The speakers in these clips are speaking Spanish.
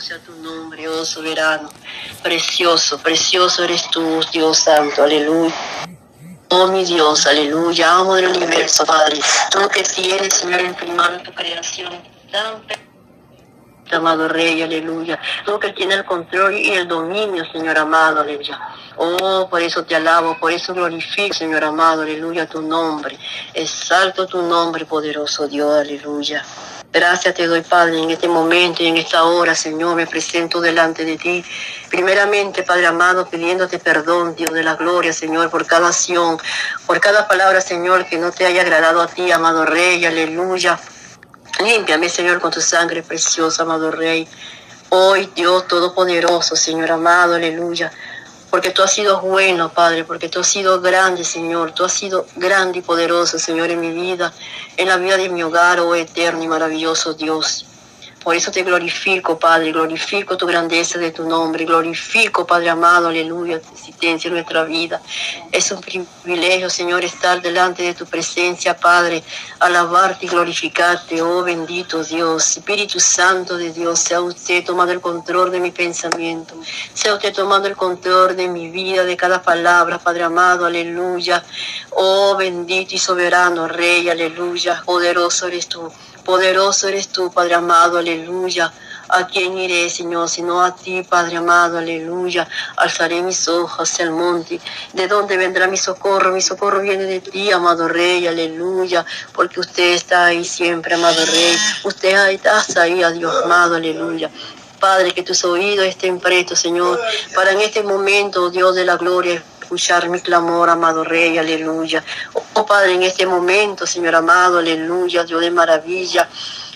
Sea tu nombre, oh soberano. Precioso, precioso eres tú, Dios Santo. Aleluya. Oh mi Dios, aleluya, amo del universo, Padre. Tú que tienes, Señor, en primero tu creación tan amado Rey, aleluya. Tú que tienes el control y el dominio, Señor amado, aleluya. Oh, por eso te alabo, por eso glorifico, Señor amado, aleluya, tu nombre. Exalto tu nombre, poderoso Dios, aleluya. Gracias te doy, Padre, en este momento y en esta hora, Señor, me presento delante de ti. Primeramente, Padre amado, pidiéndote perdón, Dios de la gloria, Señor, por cada acción, por cada palabra, Señor, que no te haya agradado a ti, amado Rey, aleluya. Límpiame, Señor, con tu sangre preciosa, amado Rey. Hoy, Dios Todopoderoso, Señor amado, aleluya. Porque tú has sido bueno, Padre, porque tú has sido grande, Señor. Tú has sido grande y poderoso, Señor, en mi vida, en la vida de mi hogar, oh eterno y maravilloso Dios. Por eso te glorifico, Padre, glorifico tu grandeza de tu nombre, glorifico, Padre amado, aleluya, tu existencia en nuestra vida. Es un privilegio, Señor, estar delante de tu presencia, Padre, alabarte y glorificarte, oh bendito Dios, Espíritu Santo de Dios, sea usted tomando el control de mi pensamiento, sea usted tomando el control de mi vida, de cada palabra, Padre amado, aleluya. Oh bendito y soberano Rey, aleluya, poderoso eres tú. Poderoso eres tú, Padre amado, aleluya. ¿A quién iré, Señor, sino a ti, Padre amado, aleluya? Alzaré mis ojos hacia el monte. ¿De dónde vendrá mi socorro? Mi socorro viene de ti, amado Rey, aleluya. Porque usted está ahí siempre, amado Rey. Usted está ahí, a Dios amado, aleluya. Padre, que tus oídos estén prestos, Señor, para en este momento, Dios de la gloria, escuchar mi clamor, amado Rey, aleluya. Oh Padre, en este momento, Señor amado, aleluya, Dios de maravilla.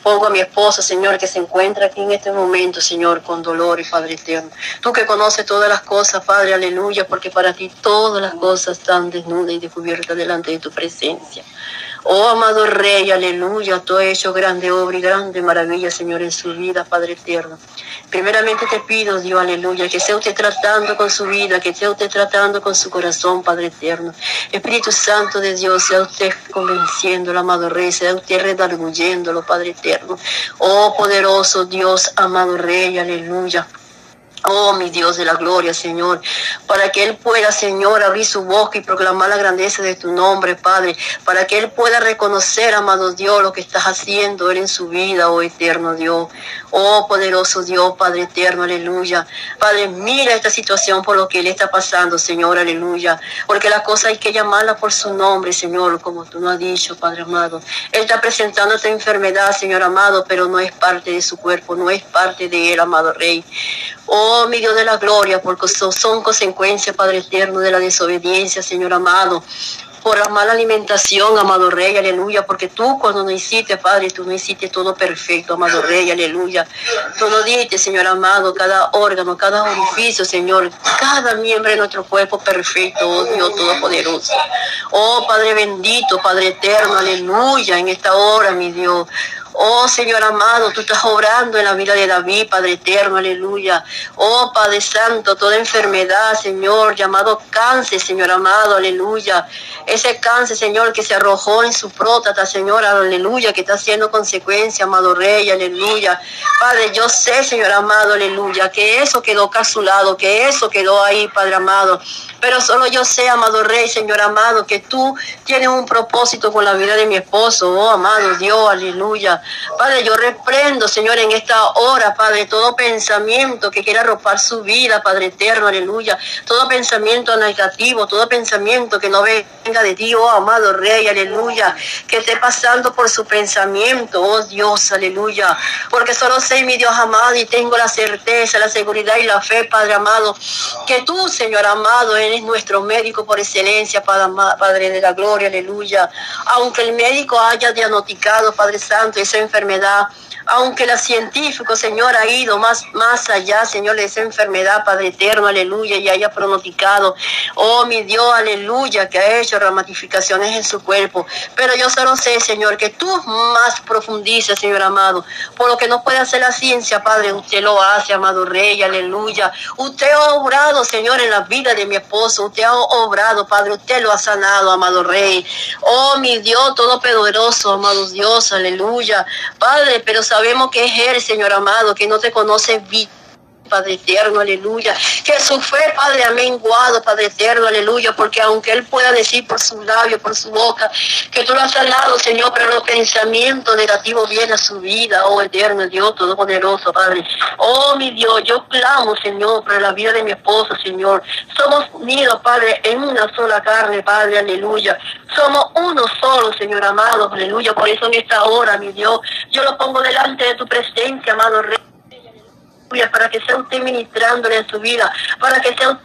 Pongo a mi esposa, Señor, que se encuentra aquí en este momento, Señor, con dolor y Padre eterno. Tú que conoces todas las cosas, Padre, aleluya, porque para ti todas las cosas están desnudas y descubiertas delante de tu presencia. Oh amado Rey, aleluya, tú has hecho grande obra y grande maravilla, Señor, en su vida, Padre eterno. Primeramente te pido, Dios, aleluya, que sea usted tratando con su vida, que sea usted tratando con su corazón, Padre eterno. Espíritu Santo de Dios, sea usted convenciéndolo, amado Rey, sea usted redarguyéndolo, Padre eterno. Oh poderoso Dios, amado Rey, aleluya. Oh, mi Dios de la gloria, Señor, para que Él pueda, Señor, abrir su boca y proclamar la grandeza de tu nombre, Padre, para que Él pueda reconocer, amado Dios, lo que estás haciendo Él en su vida, oh eterno Dios. Oh, poderoso Dios, Padre eterno, aleluya. Padre, mira esta situación por lo que Él está pasando, Señor, aleluya. Porque la cosa hay que llamarla por su nombre, Señor, como tú nos has dicho, Padre amado. Él está presentando esta enfermedad, Señor amado, pero no es parte de su cuerpo, no es parte de Él, amado Rey. Oh, mi Dios de la gloria, porque son, consecuencias, Padre eterno, de la desobediencia, Señor amado por la mala alimentación, amado Rey, aleluya, porque tú cuando no hiciste, Padre, tú no hiciste todo perfecto, amado Rey, aleluya. Tú no diste, Señor amado, cada órgano, cada orificio, Señor, cada miembro de nuestro cuerpo perfecto, oh Dios Todopoderoso. Oh Padre bendito, Padre eterno, aleluya, en esta hora, mi Dios. Oh Señor amado, tú estás obrando en la vida de David, Padre eterno, aleluya. Oh Padre Santo, toda enfermedad, Señor, llamado cáncer, Señor amado, aleluya. Ese cáncer, Señor, que se arrojó en su próstata, Señor, aleluya, que está haciendo consecuencia, amado Rey, aleluya. Padre, yo sé, Señor amado, aleluya, que eso quedó lado, que eso quedó ahí, Padre amado. Pero solo yo sé, amado Rey, Señor amado, que tú tienes un propósito con la vida de mi esposo, oh amado Dios, aleluya. Padre, yo reprendo, Señor, en esta hora, Padre, todo pensamiento que quiera arropar su vida, Padre eterno, aleluya. Todo pensamiento negativo, todo pensamiento que no venga de ti, oh amado Rey, aleluya. Que esté pasando por su pensamiento, oh Dios, aleluya. Porque solo sé, mi Dios amado, y tengo la certeza, la seguridad y la fe, Padre amado, que tú, Señor amado, eres nuestro médico por excelencia, Padre de la gloria, aleluya. Aunque el médico haya diagnosticado, Padre Santo, esa enfermedad, aunque la científico, Señor, ha ido más, más allá, Señor, de esa enfermedad, Padre eterno, aleluya, y haya pronosticado, oh mi Dios, aleluya, que ha hecho ramificaciones en su cuerpo. Pero yo solo sé, Señor, que tú más profundices, Señor amado, por lo que no puede hacer la ciencia, Padre, usted lo hace, amado Rey, aleluya. Usted ha obrado, Señor, en la vida de mi esposo, usted ha obrado, Padre, usted lo ha sanado, amado Rey. Oh mi Dios, todopoderoso, amado Dios, aleluya. Padre, pero sabemos sabemos que es Él, Señor amado, que no te conoce Padre eterno, aleluya. Que su fe, Padre, ha menguado, Padre eterno, aleluya, porque aunque Él pueda decir por su labio, por su boca, que tú lo has sanado, Señor, pero los pensamientos negativos vienen a su vida, oh eterno Dios Todopoderoso, Padre. Oh, mi Dios, yo clamo, Señor, por la vida de mi esposo, Señor. Somos unidos, Padre, en una sola carne, Padre, aleluya. Somos uno solo, Señor amado, aleluya. Por eso en esta hora, mi Dios, yo lo pongo delante de tu presencia, amado Rey para que sea usted ministrándole en su vida, para que sea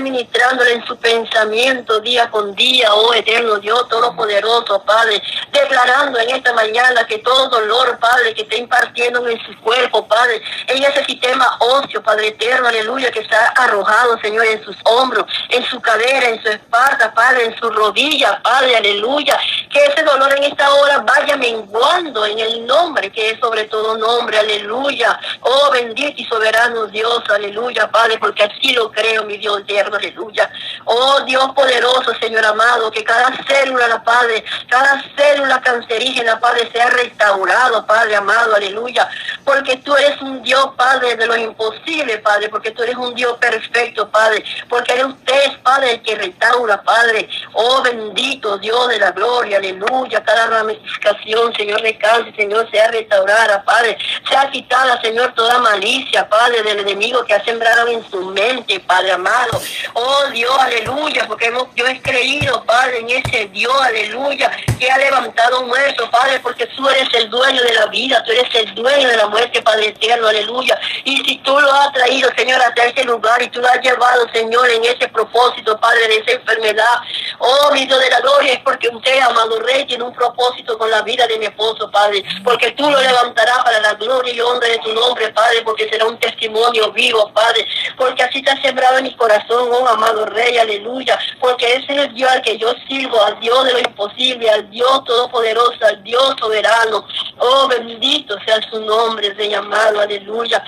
ministrándole en su pensamiento día con día, oh eterno Dios Todopoderoso, Padre, declarando en esta mañana que todo dolor, Padre, que está impartiendo en su cuerpo, Padre, en ese sistema óseo, Padre eterno, aleluya, que está arrojado, Señor, en sus hombros, en su cadera, en su espalda, Padre, en su rodilla, Padre, aleluya, que ese dolor en esta hora vaya menguando en el nombre que es sobre todo nombre, aleluya, oh bendito y soberano Dios, aleluya, Padre, porque así lo creo, mi Dios aleluya. Oh Dios poderoso, Señor amado, que cada célula, Padre, cada célula cancerígena, Padre, sea restaurado, Padre amado, aleluya. Porque tú eres un Dios, Padre, de lo imposible, Padre, porque tú eres un Dios perfecto, Padre, porque eres usted, Padre, el que restaura, Padre. Oh bendito Dios de la gloria, aleluya. Cada ramificación, Señor, de cáncer, Señor, sea restaurada, Padre. Sea quitada, Señor, toda malicia, Padre, del enemigo que ha sembrado en su mente, Padre amado. Oh Dios, aleluya, porque hemos, yo he creído, Padre, en ese Dios, aleluya, que ha levantado muerto, Padre, porque tú eres el dueño de la vida, tú eres el dueño de la muerte, Padre eterno, aleluya. Y si tú lo has traído, Señor, hasta ese lugar y tú lo has llevado, Señor, en ese propósito, Padre, de esa enfermedad, oh mi Dios de la gloria, es porque usted, amado Rey, tiene un propósito con la vida de mi esposo, Padre, porque tú lo levantarás para la gloria y honra de tu nombre, Padre, porque será un testimonio vivo, Padre, porque así te ha sembrado en mi corazón oh amado Rey, aleluya, porque ese es el Dios al que yo sirvo, al Dios de lo imposible, al Dios todopoderoso, al Dios soberano. Oh, bendito sea su nombre, Rey amado, aleluya.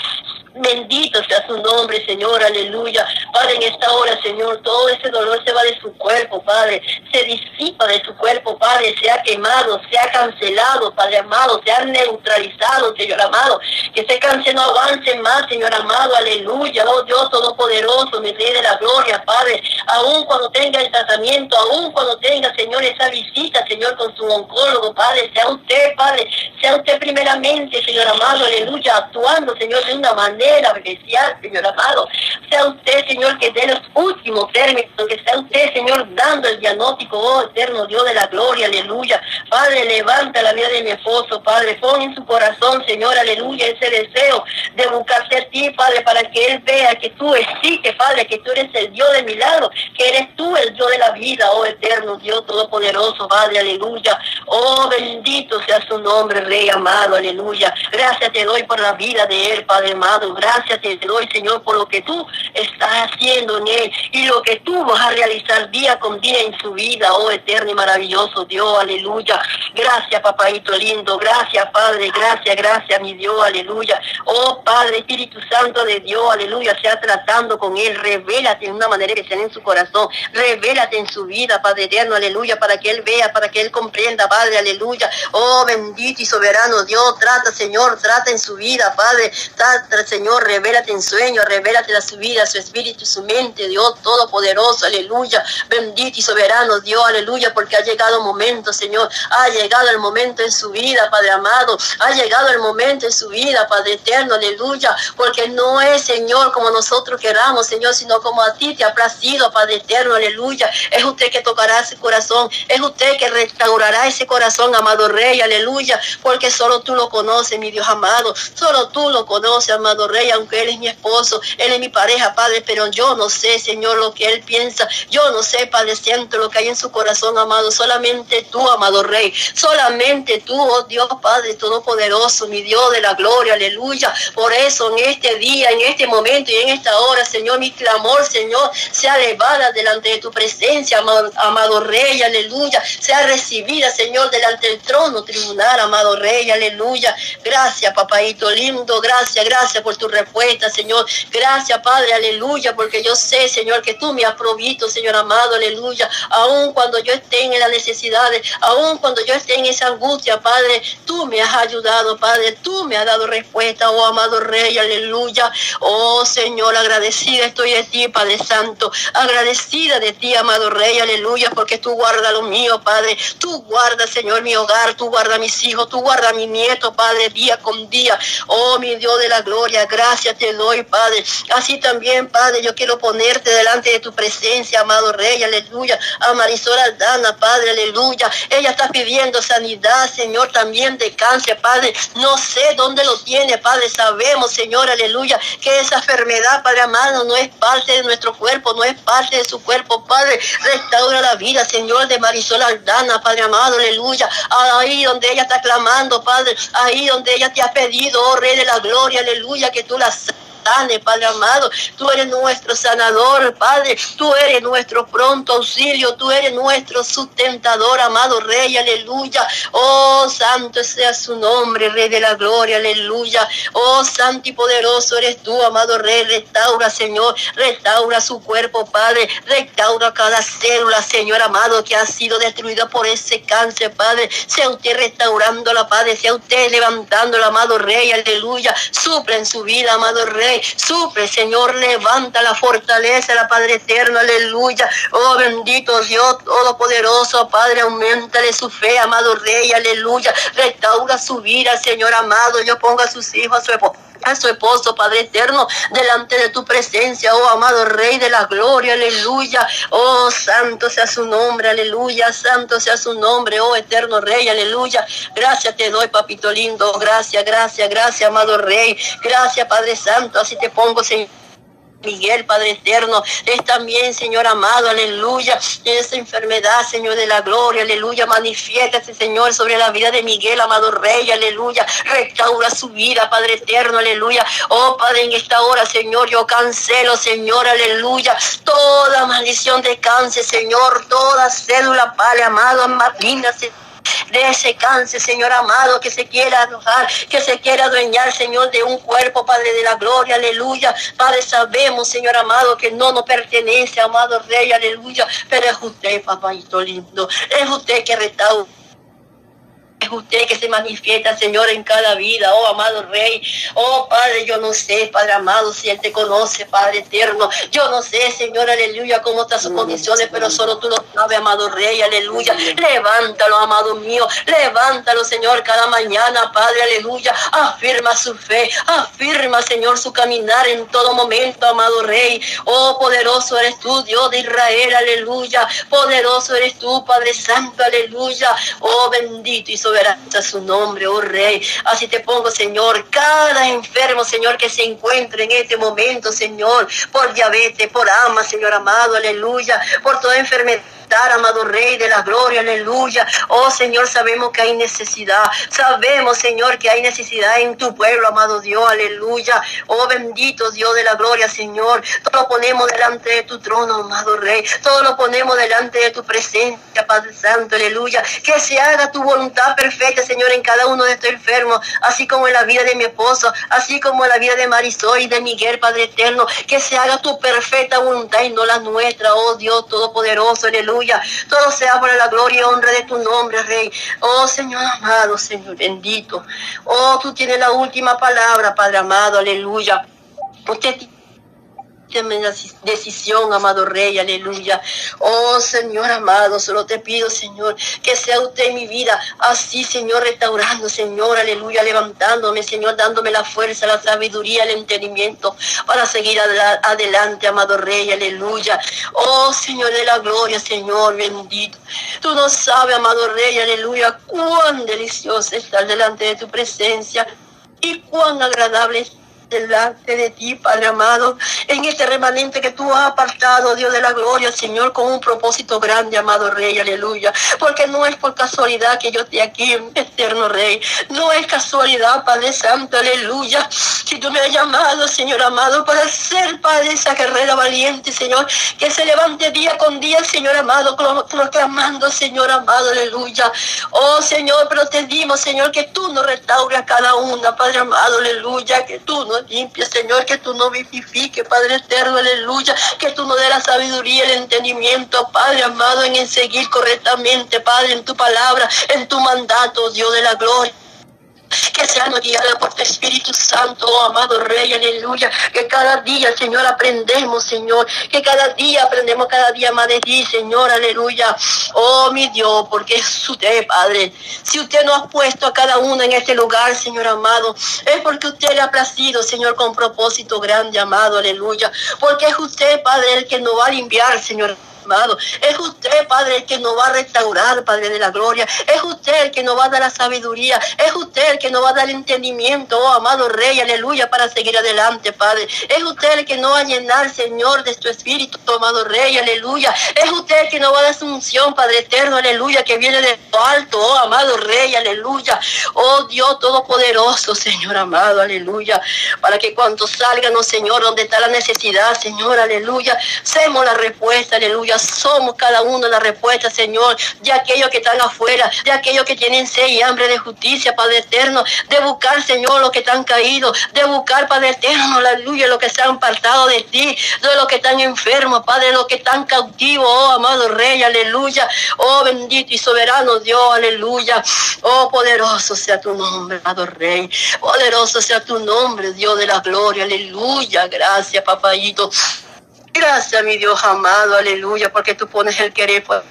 Bendito sea su nombre, Señor, aleluya. Padre, en esta hora, Señor, todo ese dolor se va de su cuerpo, Padre. Se disipa de su cuerpo, Padre. Sea quemado, sea cancelado, Padre amado. Sea neutralizado, Señor amado. Que ese cáncer no avance más, Señor amado, aleluya. Oh Dios Todopoderoso, mi Rey de la Gloria, Padre. Aún cuando tenga el tratamiento, aún cuando tenga, Señor, esa visita, Señor, con su oncólogo, Padre. Sea usted, Padre. Sea usted primeramente, Señor amado, aleluya. Actuando, Señor, de una manera especial, Señor amado. Sea usted, Señor, que dé los últimos términos, que sea usted, Señor, dando el diagnóstico, oh eterno Dios de la gloria, aleluya. Padre, levanta la vida de mi esposo, Padre, pon en su corazón, Señor, aleluya, ese deseo de buscarse a ti, Padre, para que él vea que tú existes, Padre, que tú eres el Dios de milagro, que eres tú el Dios de la vida, oh eterno Dios todopoderoso, Padre, aleluya. Oh, bendito sea su nombre, Rey amado, aleluya. Gracias te doy por la vida de él, Padre amado. Gracias te doy, Señor, por lo que tú estás haciendo en él y lo que tú vas a realizar día con día en su vida, oh eterno y maravilloso Dios, aleluya. Gracias, papadito lindo, gracias, Padre, gracias, gracias, mi Dios, aleluya. Oh, Padre, Espíritu Santo de Dios, aleluya, sea tratando con él, revélate en una manera que sea en su corazón, revélate en su vida, Padre eterno, aleluya, para que él vea, para que él comprenda, Padre, aleluya. Oh, bendito y soberano Dios, trata, Señor, trata en su vida, Padre, trata, Señor Señor, revélate en sueño, revélate la su vida, su espíritu, su mente, Dios Todopoderoso, aleluya. Bendito y soberano Dios, aleluya, porque ha llegado el momento, Señor. Ha llegado el momento en su vida, Padre amado. Ha llegado el momento en su vida, Padre eterno, aleluya. Porque no es, Señor, como nosotros queramos, Señor, sino como a ti te ha placido, Padre eterno, aleluya. Es usted que tocará ese corazón. Es usted que restaurará ese corazón, amado Rey, aleluya. Porque solo tú lo conoces, mi Dios amado. Solo tú lo conoces, amado Rey Rey, aunque Él es mi esposo, Él es mi pareja, Padre, pero yo no sé, Señor, lo que Él piensa. Yo no sé, Padre siento lo que hay en su corazón, amado. Solamente tú, amado Rey. Solamente tú, oh Dios, Padre Todopoderoso, mi Dios de la gloria, aleluya. Por eso, en este día, en este momento y en esta hora, Señor, mi clamor, Señor, sea elevada delante de tu presencia, amado, amado Rey, aleluya. Sea recibida, Señor, delante del trono tribunal, amado Rey, aleluya. Gracias, papadito lindo, gracias, gracias por tu respuesta, Señor. Gracias, Padre, aleluya, porque yo sé, Señor, que tú me has provisto, Señor amado, aleluya. Aún cuando yo esté en las necesidades, aún cuando yo esté en esa angustia, Padre, tú me has ayudado, Padre, tú me has dado respuesta, oh amado Rey, aleluya. Oh Señor, agradecida estoy de ti, Padre Santo, agradecida de ti, amado Rey, aleluya, porque tú guardas lo mío, Padre. Tú guardas, Señor, mi hogar, tú guardas mis hijos, tú guardas mi nieto, Padre, día con día. Oh, mi Dios de la gloria, gracias te doy, Padre. Así también, Padre, yo quiero ponerte delante de tu presencia, amado Rey, aleluya. A Marisol Aldana, Padre, aleluya. Ella está pidiendo sanidad, Señor, también de cáncer, Padre. No sé dónde lo tiene, Padre. Sabemos, Señor, aleluya, que esa enfermedad, Padre amado, no es parte de nuestro cuerpo, no es parte de su cuerpo, Padre. Restaura la vida, Señor, de Marisol Aldana, Padre amado, aleluya. Ahí donde ella está clamando, Padre, ahí donde ella te ha pedido, oh Rey de la Gloria, aleluya, que tú la Padre amado. Tú eres nuestro sanador, Padre. Tú eres nuestro pronto auxilio. Tú eres nuestro sustentador, amado Rey. Aleluya. Oh, santo sea su nombre, Rey de la gloria. Aleluya. Oh, santo y poderoso eres tú, amado Rey. Restaura, Señor. Restaura su cuerpo, Padre. Restaura cada célula, Señor amado, que ha sido destruida por ese cáncer, Padre. Sea usted restaurándola, Padre. Sea usted levantándola, amado Rey. Aleluya. Supla en su vida, amado Rey. Supre, Señor, levanta la fortaleza, la Padre eterno, aleluya. Oh, bendito Dios Todopoderoso, Padre, aumentale su fe, amado Rey, aleluya. Restaura su vida, Señor amado. Yo pongo a sus hijos, a su esposo a su esposo, Padre eterno, delante de tu presencia, oh amado Rey de la gloria, aleluya. Oh, santo sea su nombre, aleluya. Santo sea su nombre, oh eterno Rey, aleluya. Gracias te doy, papito lindo. Gracias, gracias, gracias, amado Rey. Gracias, Padre Santo. Así te pongo, Señor. Miguel, Padre eterno, es también, Señor amado, aleluya, esa enfermedad, Señor de la gloria, aleluya, manifiesta, Señor, sobre la vida de Miguel, amado Rey, aleluya, restaura su vida, Padre eterno, aleluya, oh Padre, en esta hora, Señor, yo cancelo, Señor, aleluya, toda maldición de cáncer, Señor, toda cédula, Padre amado, maligna, Señor de ese cáncer, Señor amado, que se quiera alojar, que se quiera adueñar, Señor, de un cuerpo, Padre de la gloria, aleluya. Padre, sabemos, Señor amado, que no nos pertenece, amado Rey, aleluya, pero es usted, papáito lindo, es usted que restaura es usted que se manifiesta, Señor, en cada vida, oh amado Rey. Oh Padre, yo no sé, Padre amado, si Él te conoce, Padre eterno. Yo no sé, Señor, aleluya, cómo están sus condiciones, pero solo tú lo sabes, amado Rey, aleluya. Levántalo, amado mío, levántalo, Señor, cada mañana, Padre, aleluya. Afirma su fe, afirma, Señor, su caminar en todo momento, amado Rey. Oh, poderoso eres tú, Dios de Israel, aleluya. Poderoso eres tú, Padre Santo, aleluya. Oh, bendito y soberano su nombre, oh Rey. Así te pongo, Señor, cada enfermo, Señor, que se encuentre en este momento, Señor, por diabetes, por ama, Señor amado, aleluya, por toda enfermedad amado Rey de la gloria, aleluya. Oh Señor, sabemos que hay necesidad. Sabemos, Señor, que hay necesidad en tu pueblo, amado Dios, aleluya. Oh bendito Dios de la gloria, Señor. Todo lo ponemos delante de tu trono, amado Rey. Todo lo ponemos delante de tu presencia, Padre Santo, aleluya. Que se haga tu voluntad perfecta, Señor, en cada uno de estos enfermos, así como en la vida de mi esposo, así como en la vida de Marisol y de Miguel, Padre eterno. Que se haga tu perfecta voluntad y no la nuestra, oh Dios Todopoderoso, aleluya. Todo sea por la gloria y honra de tu nombre, Rey. Oh Señor amado, Señor bendito. Oh, tú tienes la última palabra, Padre amado, aleluya. Usted decisión, amado Rey, aleluya. Oh Señor amado, solo te pido, Señor, que sea usted mi vida así, Señor, restaurando, Señor, aleluya, levantándome, Señor, dándome la fuerza, la sabiduría, el entendimiento para seguir adelante, amado Rey, aleluya. Oh Señor de la gloria, Señor, bendito. Tú no sabes, amado Rey, aleluya, cuán delicioso estar delante de tu presencia y cuán agradable es delante de ti, Padre amado. en este remanente que tú has apartado, Dios de la gloria, Señor, con un propósito grande, amado Rey, aleluya. Porque no es por casualidad que yo esté aquí, eterno Rey. No es casualidad, Padre Santo, aleluya. Si tú me has llamado, Señor amado, para ser, Padre, esa guerrera valiente, Señor, que se levante día con día, Señor amado, proclamando, Señor amado, aleluya. Oh, Señor, pero te dimos, Señor, que tú nos restaures a cada una, Padre amado, aleluya, que tú nos limpies, Señor, que tú nos vivifiques, Padre eterno, aleluya, que tú nos des la sabiduría, el entendimiento, Padre amado, en seguir correctamente, Padre, en tu palabra, en tu mandato, Dios de la gloria que seamos guiados por tu Espíritu Santo, oh amado Rey, aleluya. Que cada día, Señor, aprendemos, Señor. Que cada día aprendemos cada día más de ti, Señor, aleluya. Oh, mi Dios, porque es usted, Padre. Si usted nos ha puesto a cada uno en este lugar, Señor amado, es porque usted le ha placido, Señor, con propósito grande, amado, aleluya. Porque es usted, Padre, el que nos va a limpiar, Señor amado. Es usted, Padre, el que nos va a restaurar, Padre de la gloria. Es usted el que nos va a dar la sabiduría. Es usted el que nos va a dar el entendimiento, oh amado Rey, aleluya, para seguir adelante, Padre. Es usted el que nos va a llenar, Señor, de tu espíritu, amado Rey, aleluya. Es usted el que nos va a dar su unción, Padre eterno, aleluya, que viene de lo alto, oh amado Rey, aleluya. Oh Dios Todopoderoso, Señor amado, aleluya. Para que cuando salgan, oh Señor, donde está la necesidad, Señor, aleluya, seamos la respuesta, aleluya somos cada uno la respuesta, Señor, de aquellos que están afuera, de aquellos que tienen sed y hambre de justicia, Padre eterno, de buscar, Señor, los que están caídos, de buscar, Padre eterno, aleluya, los que se han apartado de ti, de los que están enfermos, Padre, los que están cautivos, oh amado Rey, aleluya, oh bendito y soberano Dios, aleluya, oh poderoso sea tu nombre, amado Rey, poderoso sea tu nombre, Dios de la gloria, aleluya, gracias, papayito. Gracias, mi Dios amado, aleluya, porque tú pones el querer por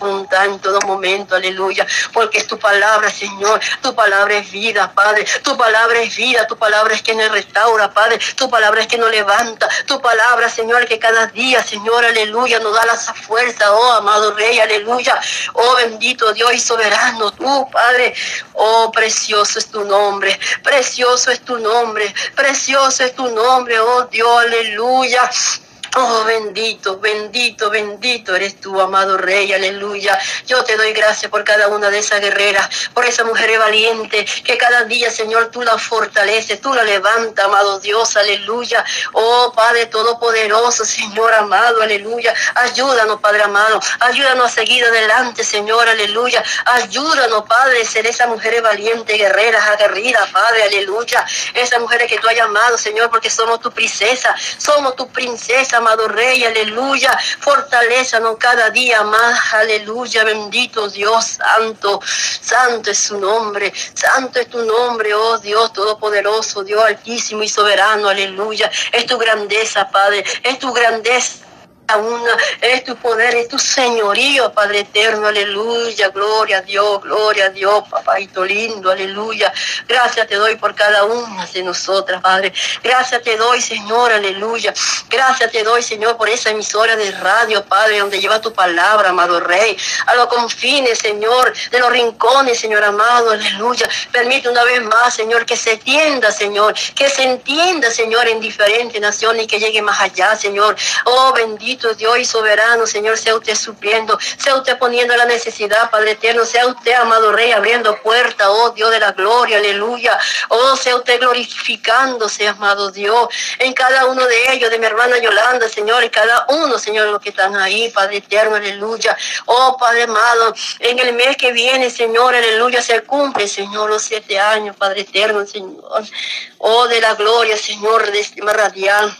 en todo momento, aleluya, porque es tu palabra, Señor, tu palabra es vida, Padre, tu palabra es vida, tu palabra es que nos restaura, Padre, tu palabra es que nos levanta, tu palabra, Señor, que cada día, Señor, aleluya, nos da la fuerza, oh amado Rey, aleluya, oh bendito Dios y soberano, tú, Padre, oh precioso es tu nombre, precioso es tu nombre, precioso es tu nombre, oh Dios, aleluya. Oh, bendito, bendito, bendito eres tú, amado Rey, aleluya. Yo te doy gracias por cada una de esas guerreras, por esa mujer valiente, que cada día, Señor, tú la fortaleces, tú la levantas, amado Dios, aleluya. Oh, Padre Todopoderoso, Señor amado, aleluya. Ayúdanos, Padre amado, ayúdanos a seguir adelante, Señor, aleluya. Ayúdanos, Padre, ser esa mujer valiente, guerreras, aguerrida, Padre, aleluya. Esas mujeres que tú has llamado, Señor, porque somos tu princesa, somos tu princesa amado Rey, aleluya. Fortalézanos cada día más, aleluya. Bendito Dios Santo, santo es su nombre, santo es tu nombre, oh Dios Todopoderoso, Dios Altísimo y Soberano, aleluya. Es tu grandeza, Padre, es tu grandeza una, es tu poder, es tu señorío, Padre eterno, aleluya, gloria a Dios, gloria a Dios, papáito lindo, aleluya. Gracias te doy por cada una de nosotras, Padre. Gracias te doy, Señor, aleluya. Gracias te doy, Señor, por esa emisora de radio, Padre, donde lleva tu palabra, amado Rey, a los confines, Señor, de los rincones, Señor amado, aleluya. Permite una vez más, Señor, que se entienda, Señor, que se entienda, Señor, en diferentes naciones y que llegue más allá, Señor. Oh, bendito Dios y soberano, Señor, sea usted supliendo, sea usted poniendo la necesidad, Padre eterno, sea usted, amado Rey, abriendo puerta, oh Dios de la gloria, aleluya. Oh, sea usted glorificándose, amado Dios, en cada uno de ellos, de mi hermana Yolanda, Señor, y cada uno, Señor, los que están ahí, Padre eterno, aleluya. Oh, Padre amado, en el mes que viene, Señor, aleluya, se cumple, Señor, los siete años, Padre eterno, Señor. Oh, de la gloria, Señor, de este radial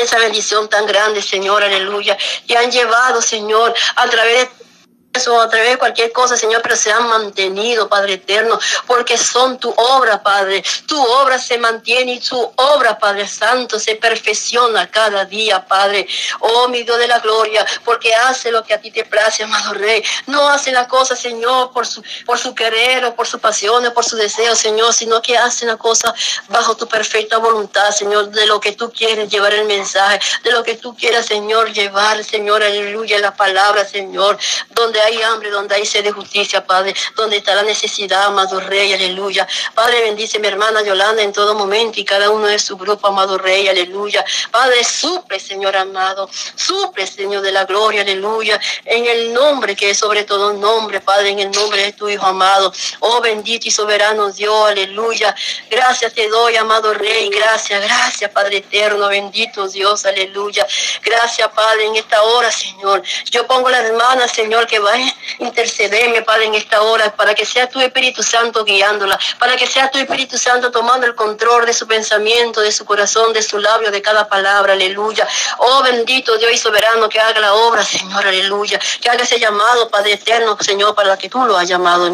esa bendición tan grande, Señor, aleluya, que han llevado, Señor, a través de eso a través de cualquier cosa, Señor, pero se han mantenido, Padre eterno, porque son tu obra, Padre. Tu obra se mantiene y tu obra, Padre Santo, se perfecciona cada día, Padre. Oh, mi Dios de la gloria, porque hace lo que a ti te place, amado Rey. No hace la cosa, Señor, por su, por su querer o por su pasión o por su deseo, Señor, sino que hace la cosa bajo tu perfecta voluntad, Señor, de lo que tú quieres llevar el mensaje, de lo que tú quieras, Señor, llevar, Señor, aleluya, la palabra, Señor, donde hay hambre, donde hay sed de justicia, Padre, donde está la necesidad, amado Rey, aleluya. Padre, bendice mi hermana Yolanda en todo momento y cada uno de su grupo, amado Rey, aleluya. Padre, suple, Señor amado, suple, Señor de la gloria, aleluya, en el nombre que es sobre todo nombre, Padre, en el nombre de tu Hijo amado. Oh, bendito y soberano Dios, aleluya. Gracias te doy, amado Rey, gracias, gracias, Padre eterno, bendito Dios, aleluya. Gracias, Padre, en esta hora, Señor. Yo pongo las manos, Señor, que va a intercederme, Padre, en esta hora, para que sea tu Espíritu Santo guiándola, para que sea tu Espíritu Santo tomando el control de su pensamiento, de su corazón, de su labio, de cada palabra, aleluya. Oh, bendito Dios y soberano, que haga la obra, Señor, aleluya. Que haga ese llamado, Padre eterno, Señor, para que tú lo has llamado,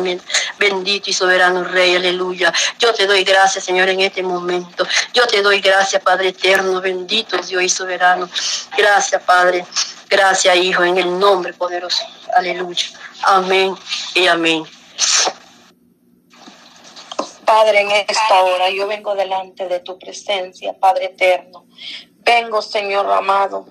bendito y soberano Rey, aleluya. Yo te doy gracias, Señor, en este momento. Yo te doy gracias, Padre eterno, bendito Dios y soberano. Gracias, Padre. Gracias, Hijo, en el nombre poderoso. Aleluya. Amén y amén. Padre, en esta hora yo vengo delante de tu presencia, Padre eterno. Vengo, Señor amado,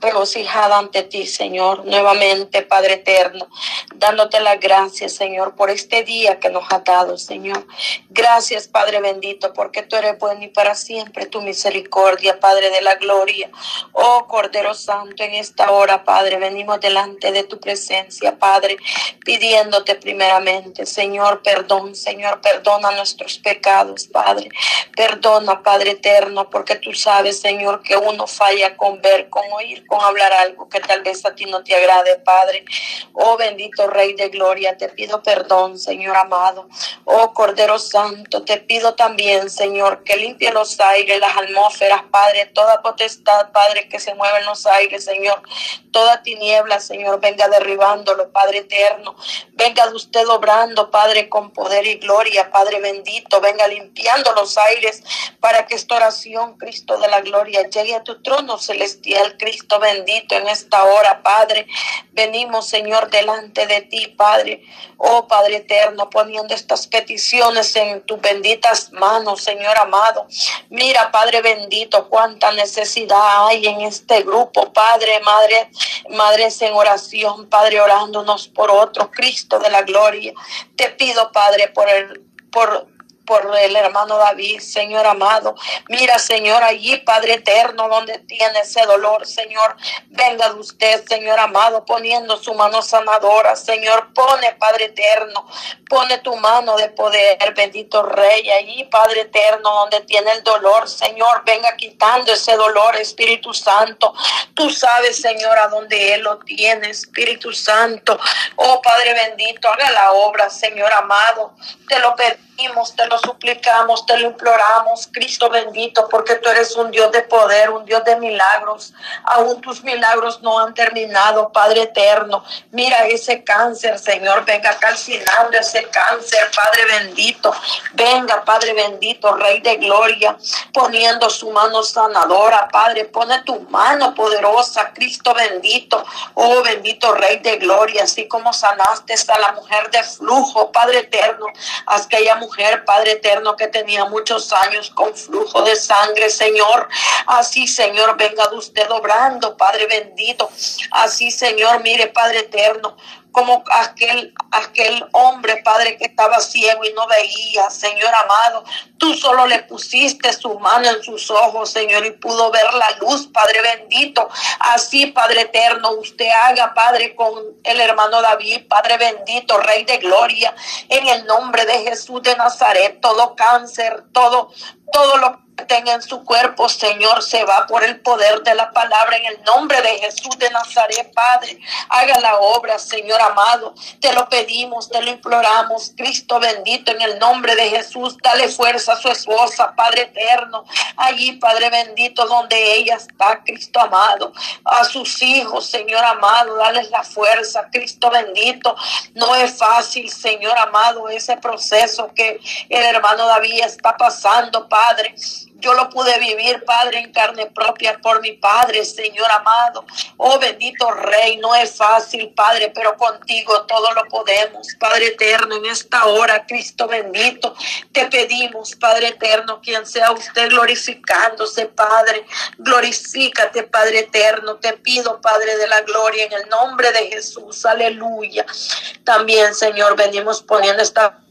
regocijada ante ti, Señor, nuevamente, Padre eterno, dándote las gracias, Señor, por este día que nos ha dado, Señor. Gracias, Padre bendito, porque tú eres bueno y para siempre tu misericordia, Padre de la gloria. Oh Cordero Santo, en esta hora, Padre, venimos delante de tu presencia, Padre, pidiéndote primeramente, Señor, perdón, Señor, perdona nuestros pecados, Padre. Perdona, Padre eterno, porque tú sabes, Señor, que uno falla con ver, con oír, con hablar algo que tal vez a ti no te agrade, Padre. Oh bendito Rey de Gloria, te pido perdón, Señor amado. Oh Cordero Santo, te pido también, Señor, que limpie los aires, las atmósferas, Padre, toda potestad, Padre, que se mueve en los aires, Señor. Toda tiniebla, Señor, venga derribándolo, Padre eterno. Venga de usted obrando, Padre, con poder y gloria, Padre bendito. Venga limpiando los aires para que esta oración, Cristo de la gloria, llegue a tu trono celestial, Cristo bendito, en esta hora, Padre. Venimos, Señor, delante de ti, Padre. Oh, Padre eterno, poniendo estas peticiones en tus benditas manos, Señor amado. Mira, Padre bendito, cuánta necesidad hay en este grupo, Padre, Madre, Madres en oración, Padre, orándonos por otro, Cristo de la gloria. Te pido, Padre, por el por por el hermano David, Señor amado. Mira, Señor, allí, Padre eterno, donde tiene ese dolor, Señor. Venga de usted, Señor amado, poniendo su mano sanadora, Señor. Pone, Padre eterno, pone tu mano de poder, bendito Rey, allí, Padre eterno, donde tiene el dolor, Señor. Venga quitando ese dolor, Espíritu Santo. Tú sabes, Señor, a dónde Él lo tiene, Espíritu Santo. Oh, Padre bendito, haga la obra, Señor amado. Te lo pedimos, te lo suplicamos, te lo imploramos, Cristo bendito, porque tú eres un Dios de poder, un Dios de milagros. Aún tus milagros no han terminado, Padre eterno. Mira ese cáncer, Señor, venga calcinando ese cáncer, Padre bendito. Venga, Padre bendito, Rey de gloria, poniendo su mano sanadora, Padre, pone tu mano poderosa, Cristo bendito. Oh, bendito Rey de gloria, así como sanaste a la mujer de flujo, Padre eterno, a aquella mujer, Padre eterno, que tenía muchos años con flujo de sangre, Señor. Así, Señor, venga de usted obrando, Padre bendito. Así, Señor, mire, Padre eterno, como aquel, aquel hombre, Padre, que estaba ciego y no veía, Señor amado. Tú solo le pusiste su mano en sus ojos, Señor, y pudo ver la luz, Padre bendito. Así, Padre eterno, usted haga, Padre, con el hermano David, Padre bendito, Rey de gloria, en el nombre de Jesús de Nazaret, todo cáncer, todo, todo lo tenga en su cuerpo, Señor, se va por el poder de la palabra en el nombre de Jesús de Nazaret, Padre. Haga la obra, Señor amado. Te lo pedimos, te lo imploramos, Cristo bendito, en el nombre de Jesús. Dale fuerza a su esposa, Padre eterno. Allí, Padre bendito, donde ella está, Cristo amado. A sus hijos, Señor amado, dale la fuerza, Cristo bendito. No es fácil, Señor amado, ese proceso que el hermano David está pasando, Padre. Yo lo pude vivir, Padre, en carne propia por mi Padre, Señor amado. Oh bendito Rey, no es fácil, Padre, pero contigo todo lo podemos. Padre eterno, en esta hora, Cristo bendito, te pedimos, Padre eterno, quien sea usted glorificándose, Padre. Glorifícate, Padre eterno. Te pido, Padre de la gloria, en el nombre de Jesús. Aleluya. También, Señor, venimos poniendo esta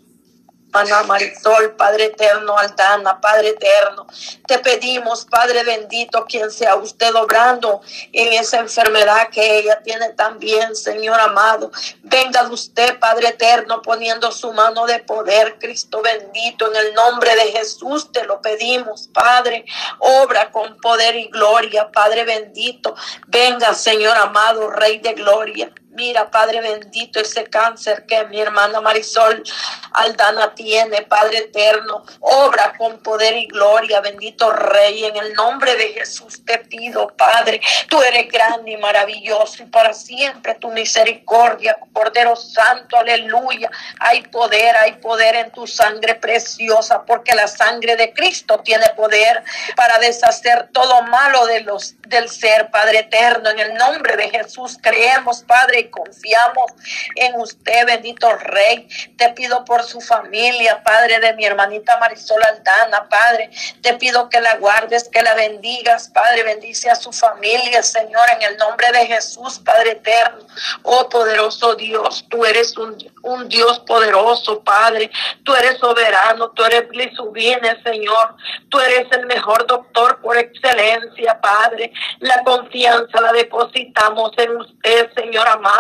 Ana Marisol, Padre eterno, Aldana, Padre eterno. Te pedimos, Padre bendito, quien sea usted obrando en esa enfermedad que ella tiene también, Señor amado. Venga de usted, Padre eterno, poniendo su mano de poder, Cristo bendito, en el nombre de Jesús te lo pedimos, Padre. Obra con poder y gloria, Padre bendito. Venga, Señor amado, Rey de gloria. Mira, Padre bendito, ese cáncer que mi hermana Marisol Aldana tiene, Padre eterno, obra con poder y gloria, bendito Rey, en el nombre de Jesús te pido, Padre, tú eres grande y maravilloso y para siempre tu misericordia, Cordero Santo, aleluya. Hay poder, hay poder en tu sangre preciosa, porque la sangre de Cristo tiene poder para deshacer todo malo de los del ser, Padre eterno, en el nombre de Jesús creemos, Padre confiamos en usted, bendito Rey. Te pido por su familia, Padre, de mi hermanita Marisol Aldana, Padre. Te pido que la guardes, que la bendigas, Padre. Bendice a su familia, Señor, en el nombre de Jesús, Padre eterno. Oh poderoso Dios, tú eres un, un Dios poderoso, Padre. Tú eres soberano, tú eres Blisubine, Señor. Tú eres el mejor doctor por excelencia, Padre. La confianza la depositamos en usted, Señor amado.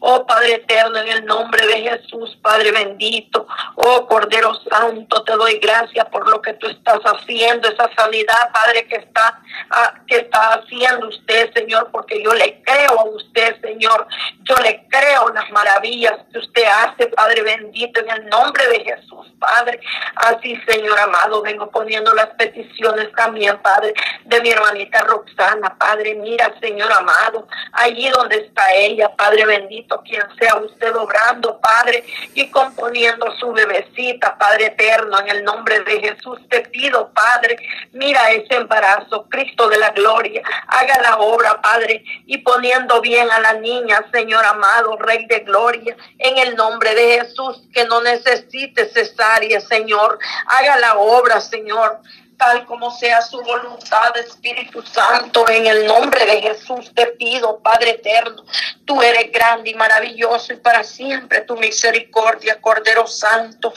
Oh Padre eterno, en el nombre de Jesús, Padre bendito. Oh Cordero Santo, te doy gracias por lo que tú estás haciendo, esa sanidad, Padre, que está, ah, que está haciendo usted, Señor, porque yo le creo a usted, Señor. Yo le creo las maravillas que usted hace, Padre bendito, en el nombre de Jesús, Padre. Así, Señor amado, vengo poniendo las peticiones también, Padre, de mi hermanita Roxana, Padre. Mira, Señor amado, allí donde está ella, Padre Padre bendito, quien sea usted obrando, Padre, y componiendo su bebecita, Padre eterno, en el nombre de Jesús te pido, Padre, mira ese embarazo, Cristo de la gloria, haga la obra, Padre, y poniendo bien a la niña, Señor amado, Rey de gloria, en el nombre de Jesús, que no necesite cesárea, Señor, haga la obra, Señor tal como sea su voluntad, Espíritu Santo, en el nombre de Jesús te pido, Padre eterno, tú eres grande y maravilloso y para siempre tu misericordia, Cordero Santo,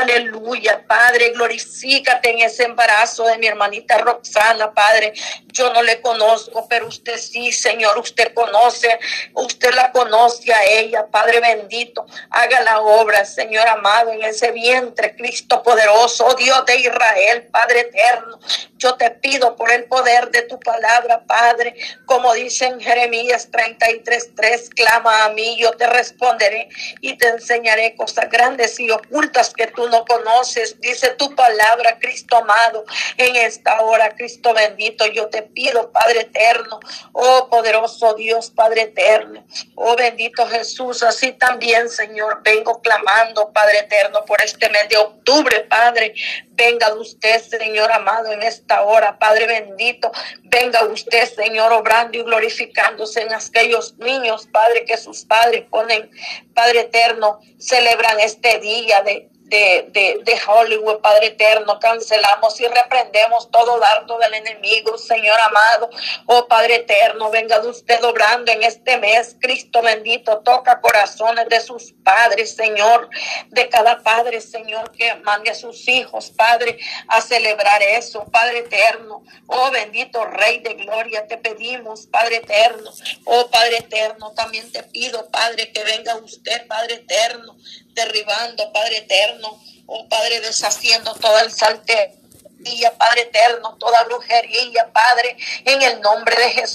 aleluya, Padre, glorifícate en ese embarazo de mi hermanita Roxana, Padre, yo no le conozco, pero usted sí, Señor, usted conoce, usted la conoce a ella, Padre bendito, haga la obra, Señor amado, en ese vientre, Cristo poderoso, oh Dios de Israel, Padre eterno, inferno yo te pido por el poder de tu palabra, Padre, como dice en Jeremías 33:3, clama a mí, yo te responderé y te enseñaré cosas grandes y ocultas que tú no conoces. Dice tu palabra, Cristo amado, en esta hora, Cristo bendito, yo te pido, Padre eterno, oh poderoso Dios, Padre eterno, oh bendito Jesús, así también, Señor, vengo clamando, Padre eterno, por este mes de octubre, Padre, venga de usted, Señor amado, en esta hora, Padre bendito. Venga usted, Señor, obrando y glorificándose en aquellos niños, Padre, que sus padres ponen, Padre eterno, celebran este día de de, de, Hollywood, Padre eterno, cancelamos y reprendemos todo dardo del enemigo, Señor amado. Oh Padre eterno, venga de usted obrando en este mes, Cristo bendito, toca corazones de sus padres, Señor, de cada padre, Señor, que mande a sus hijos, Padre, a celebrar eso, Padre eterno. Oh bendito Rey de gloria, te pedimos, Padre eterno. Oh Padre eterno, también te pido, Padre, que venga usted, Padre eterno, derribando, Padre eterno, oh Padre, deshaciendo todo el salte Padre eterno, toda brujería, Padre, en el nombre de Jesús.